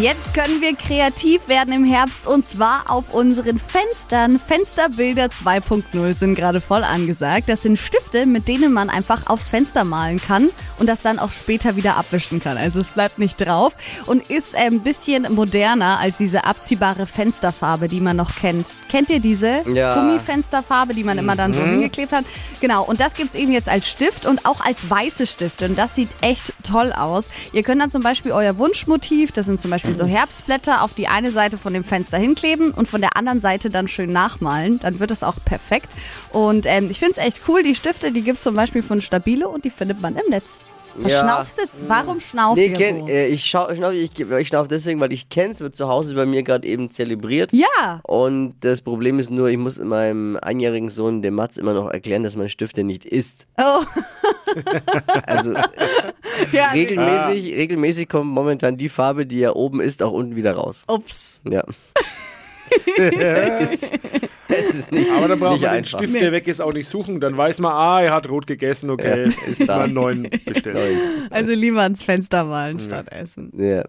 Jetzt können wir kreativ werden im Herbst und zwar auf unseren Fenstern. Fensterbilder 2.0 sind gerade voll angesagt. Das sind Stifte, mit denen man einfach aufs Fenster malen kann und das dann auch später wieder abwischen kann. Also es bleibt nicht drauf und ist ein bisschen moderner als diese abziehbare Fensterfarbe, die man noch kennt. Kennt ihr diese Ja. Gummifensterfarbe, die man immer dann so hingeklebt hat? Genau, und das gibt's eben jetzt als Stift und auch als weiße Stifte und das sieht echt toll aus. Ihr könnt dann zum Beispiel euer Wunschmotiv, das sind zum Beispiel so Herbstblätter, auf die eine Seite von dem Fenster hinkleben und von der anderen Seite dann schön nachmalen. Dann wird das auch perfekt. Und ähm, ich finde es echt cool, die Stifte, die gibt's zum Beispiel von Stabilo und die findet man im Netz. Was Ja. schnaufst du jetzt? Warum schnauft Nee, ihr kenn, so? äh, ich, schau, schnauf, ich, ich schnauf deswegen, weil ich kenn's, wird zu Hause bei mir gerade eben zelebriert. Ja, Und das Problem ist nur, ich muss meinem einjährigen Sohn, dem Mats, immer noch erklären, dass man Stifte nicht isst. oh, Also ja. regelmäßig, regelmäßig kommt momentan die Farbe, die er oben isst, auch unten wieder raus. Ups. Ja. es, ist, es ist nicht, Aber da braucht man den einfach. Stift, der weg ist, auch nicht suchen. Dann weiß man, ah, er hat rot gegessen, okay, Ja, ist da. einen neuen bestellen. Also lieber ans Fenster malen statt essen. Ja.